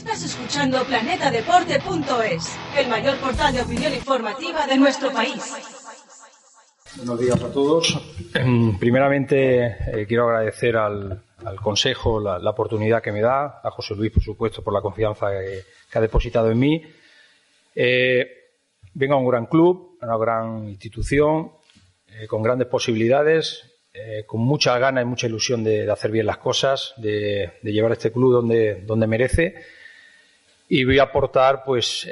Estás escuchando planetadeporte.es, el mayor portal de opinión informativa de nuestro país. Buenos días a todos. Em, primeramente, eh, quiero agradecer al, Consejo la, oportunidad que me da, a José Luis, por supuesto, por la confianza que, ha depositado en mí. Eh, vengo a un gran club, a una gran institución, eh, con grandes posibilidades, con mucha gana y mucha ilusión de, hacer bien las cosas, de, de, llevar este club donde, donde merece. Y voy a aportar, pues,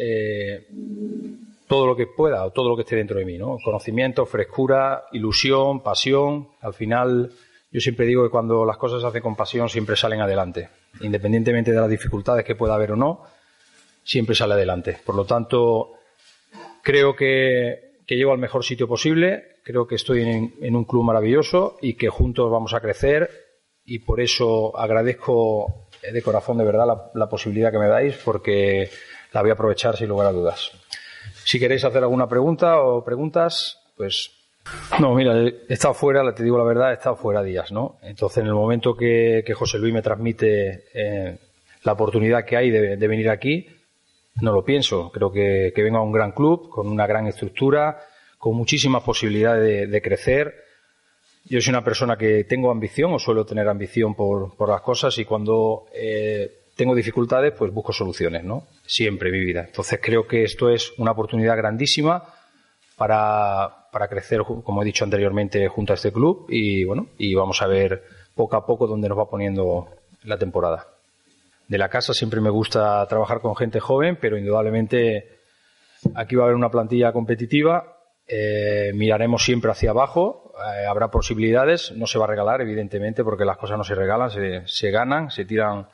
todo lo que pueda o todo lo que esté dentro de mí, ¿no? Conocimiento, frescura, ilusión, pasión. Al final, yo siempre digo que cuando las cosas se hacen con pasión siempre salen adelante. Independientemente de las dificultades que pueda haber o no, siempre sale adelante. Por lo tanto, creo que, que llego al mejor sitio posible, creo que estoy en, un club maravilloso y que juntos vamos a crecer y por eso agradezco de corazón de verdad la, la posibilidad que me dais porque la voy a aprovechar sin lugar a dudas. Si queréis hacer alguna pregunta o preguntas, pues no, mira, he estado fuera, te digo la verdad, he estado fuera días, ¿no? Entonces, en el momento que, José Luis me transmite eh, la oportunidad que hay de, venir aquí, no lo pienso. Creo que, que, vengo a un gran club, con una gran estructura, con muchísimas posibilidades de, crecer. Yo soy una persona que tengo ambición, o suelo tener ambición por, por las cosas, y cuando eh, tengo dificultades, pues busco soluciones, ¿no? Siempre en mi vida. Entonces creo que esto es una oportunidad grandísima para, para crecer, como he dicho anteriormente, junto a este club y bueno, y vamos a ver poco a poco dónde nos va poniendo la temporada. De la casa siempre me gusta trabajar con gente joven, pero indudablemente aquí va a haber una plantilla competitiva. Eh, miraremos siempre hacia abajo, eh, habrá posibilidades, no se va a regalar, evidentemente, porque las cosas no se regalan, se, se ganan, se tiran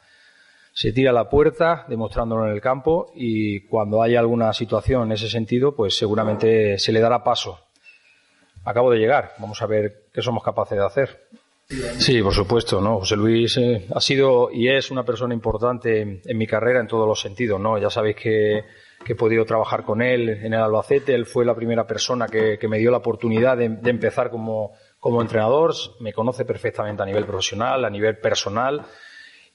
se tira a la puerta demostrándolo en el campo y cuando haya alguna situación en ese sentido, pues seguramente se le dará paso. Acabo de llegar, vamos a ver qué somos capaces de hacer. Sí, por supuesto, ¿no? José Luis eh, ha sido y es una persona importante en, mi carrera en todos los sentidos, ¿no? Ya sabéis que, he podido trabajar con él en el Albacete, él fue la primera persona que, me dio la oportunidad de, de empezar como, como entrenador, me conoce perfectamente a nivel profesional, a nivel personal,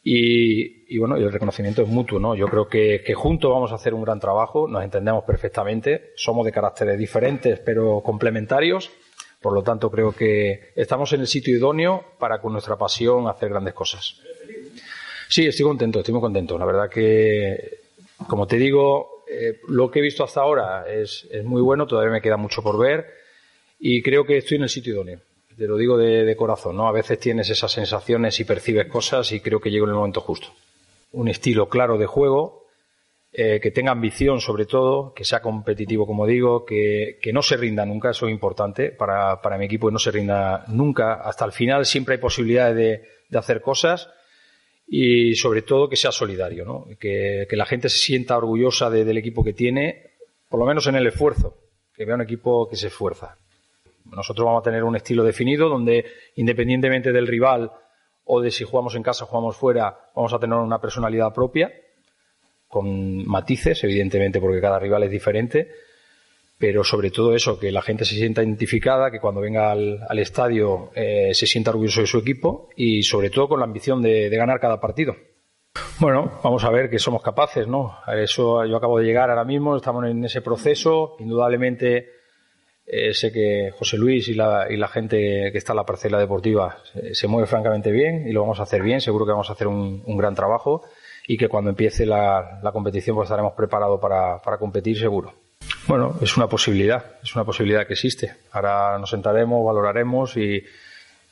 y, bueno, y el reconocimiento es mutuo, ¿no? Yo creo que, que, juntos vamos a hacer un gran trabajo, nos entendemos perfectamente, somos de caracteres diferentes pero complementarios, por lo tanto creo que estamos en el sitio idóneo para con nuestra pasión hacer grandes cosas. Sí, estoy contento, estoy muy contento. La verdad que, como te digo, eh, lo que he visto hasta ahora es, es muy bueno, todavía me queda mucho por ver y creo que estoy en el sitio idóneo te lo digo de, corazón, ¿no? A veces tienes esas sensaciones y percibes cosas y creo que llego en el momento justo. Un estilo claro de juego, eh, que tenga ambición sobre todo, que sea competitivo, como digo, que, no se rinda nunca, eso es importante para, para mi equipo, que no se rinda nunca. Hasta el final siempre hay posibilidades de, hacer cosas y sobre todo que sea solidario, ¿no? que, la gente se sienta orgullosa del equipo que tiene, por lo menos en el esfuerzo, que vea un equipo que se esfuerza. Nosotros vamos a tener un estilo definido donde, independientemente del rival o de si jugamos en casa o jugamos fuera, vamos a tener una personalidad propia, con matices, evidentemente, porque cada rival es diferente, pero sobre todo eso, que la gente se sienta identificada, que cuando venga al, estadio eh, se sienta orgulloso de su equipo y sobre todo con la ambición de, de, ganar cada partido. Bueno, vamos a ver que somos capaces, ¿no? Eso yo acabo de llegar ahora mismo, estamos en ese proceso, indudablemente eh, sé que José Luis y la, y la, gente que está en la parcela deportiva se, mueve francamente bien y lo vamos a hacer bien. Seguro que vamos a hacer un, gran trabajo y que cuando empiece la, competición pues estaremos preparados para, competir seguro. Bueno, es una posibilidad, es una posibilidad que existe. Ahora nos sentaremos, valoraremos y,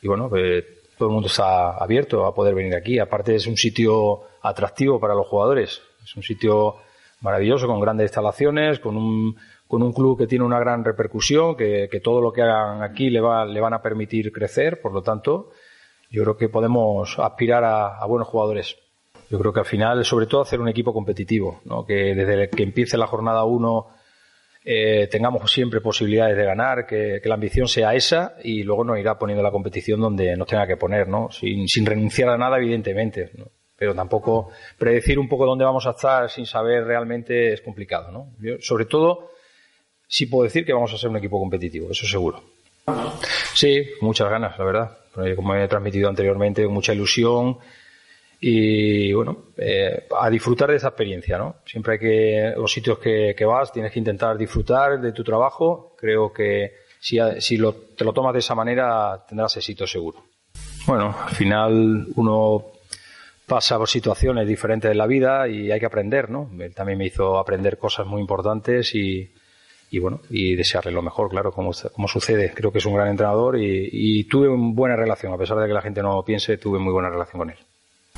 bueno, pues, todo el mundo está abierto a poder venir aquí. Aparte es un sitio atractivo para los jugadores. Es un sitio maravilloso con grandes instalaciones, con un con un club que tiene una gran repercusión, que, todo lo que hagan aquí le, va, le van a permitir crecer, por lo tanto, yo creo que podemos aspirar a, buenos jugadores. Yo creo que al final, sobre todo, hacer un equipo competitivo, ¿no? que desde que empiece la jornada 1 eh, tengamos siempre posibilidades de ganar, que, la ambición sea esa y luego nos irá poniendo la competición donde nos tenga que poner, ¿no? sin, sin renunciar a nada, evidentemente. ¿no? Pero tampoco predecir un poco dónde vamos a estar sin saber realmente es complicado. ¿no? sobre todo, sí puedo decir que vamos a ser un equipo competitivo, eso seguro. Sí, muchas ganas, la verdad. Como he transmitido anteriormente, mucha ilusión y bueno, eh, a disfrutar de esa experiencia, ¿no? Siempre hay que, los sitios que, vas, tienes que intentar disfrutar de tu trabajo. Creo que si, si lo, te lo tomas de esa manera, tendrás éxito seguro. Bueno, al final uno pasa por situaciones diferentes en la vida y hay que aprender, ¿no? Él también me hizo aprender cosas muy importantes y, y bueno, y desearle lo mejor, claro, como, como sucede. Creo que es un gran entrenador y, tuve una buena relación, a pesar de que la gente no piense, tuve muy buena relación con él.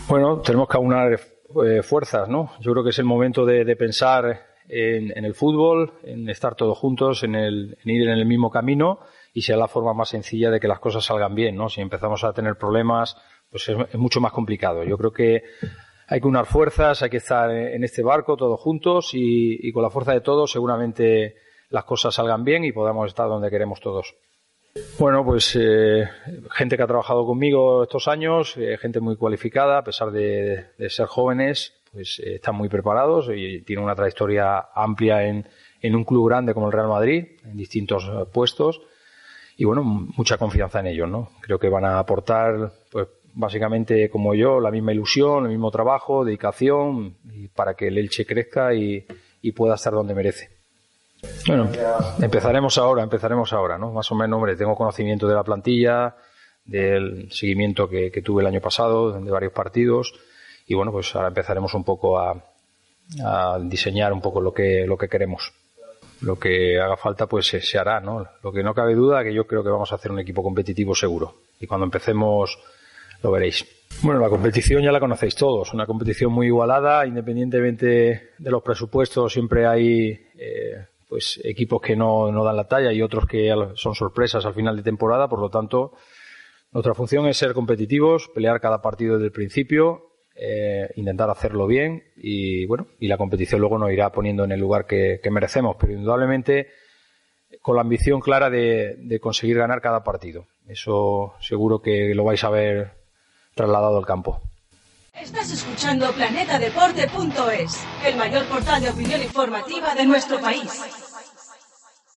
Bueno, tenemos que aunar eh, fuerzas, ¿no? Yo creo que es el momento de, pensar en, el fútbol, en estar todos juntos, en, el, en ir en el mismo camino y sea la forma más sencilla de que las cosas salgan bien, ¿no? Si empezamos a tener problemas, pues es, mucho más complicado. Yo creo que hay que unar fuerzas, hay que estar en este barco todos juntos y, y con la fuerza de todos seguramente las cosas salgan bien y podamos estar donde queremos todos. Bueno, pues eh, gente que ha trabajado conmigo estos años, eh, gente muy cualificada, a pesar de, ser jóvenes, pues eh, están muy preparados y tienen una trayectoria amplia en, un club grande como el Real Madrid, en distintos puestos, y bueno, mucha confianza en ellos, ¿no? Creo que van a aportar, pues básicamente como yo, la misma ilusión, el mismo trabajo, dedicación, y para que el Elche crezca y pueda estar donde merece. Bueno, empezaremos ahora, empezaremos ahora, ¿no? Más o menos, hombre, tengo conocimiento de la plantilla, del seguimiento que, tuve el año pasado, de varios partidos, y bueno, pues ahora empezaremos un poco a, diseñar un poco lo que, lo que queremos. Lo que haga falta, pues se, hará, ¿no? Lo que no cabe duda que yo creo que vamos a hacer un equipo competitivo seguro. Y cuando empecemos, lo veréis. Bueno, la competición ya la conocéis todos, una competición muy igualada, independientemente de los presupuestos, siempre hay eh, pues equipos que no, no dan la talla y otros que son sorpresas al final de temporada. Por lo tanto, nuestra función es ser competitivos, pelear cada partido desde el principio, eh, intentar hacerlo bien y bueno, y la competición luego nos irá poniendo en el lugar que, merecemos, pero indudablemente con la ambición clara de, de, conseguir ganar cada partido. Eso seguro que lo vais a ver trasladado al campo. Estás escuchando planetadeporte.es, el mayor portal de opinión informativa de nuestro país.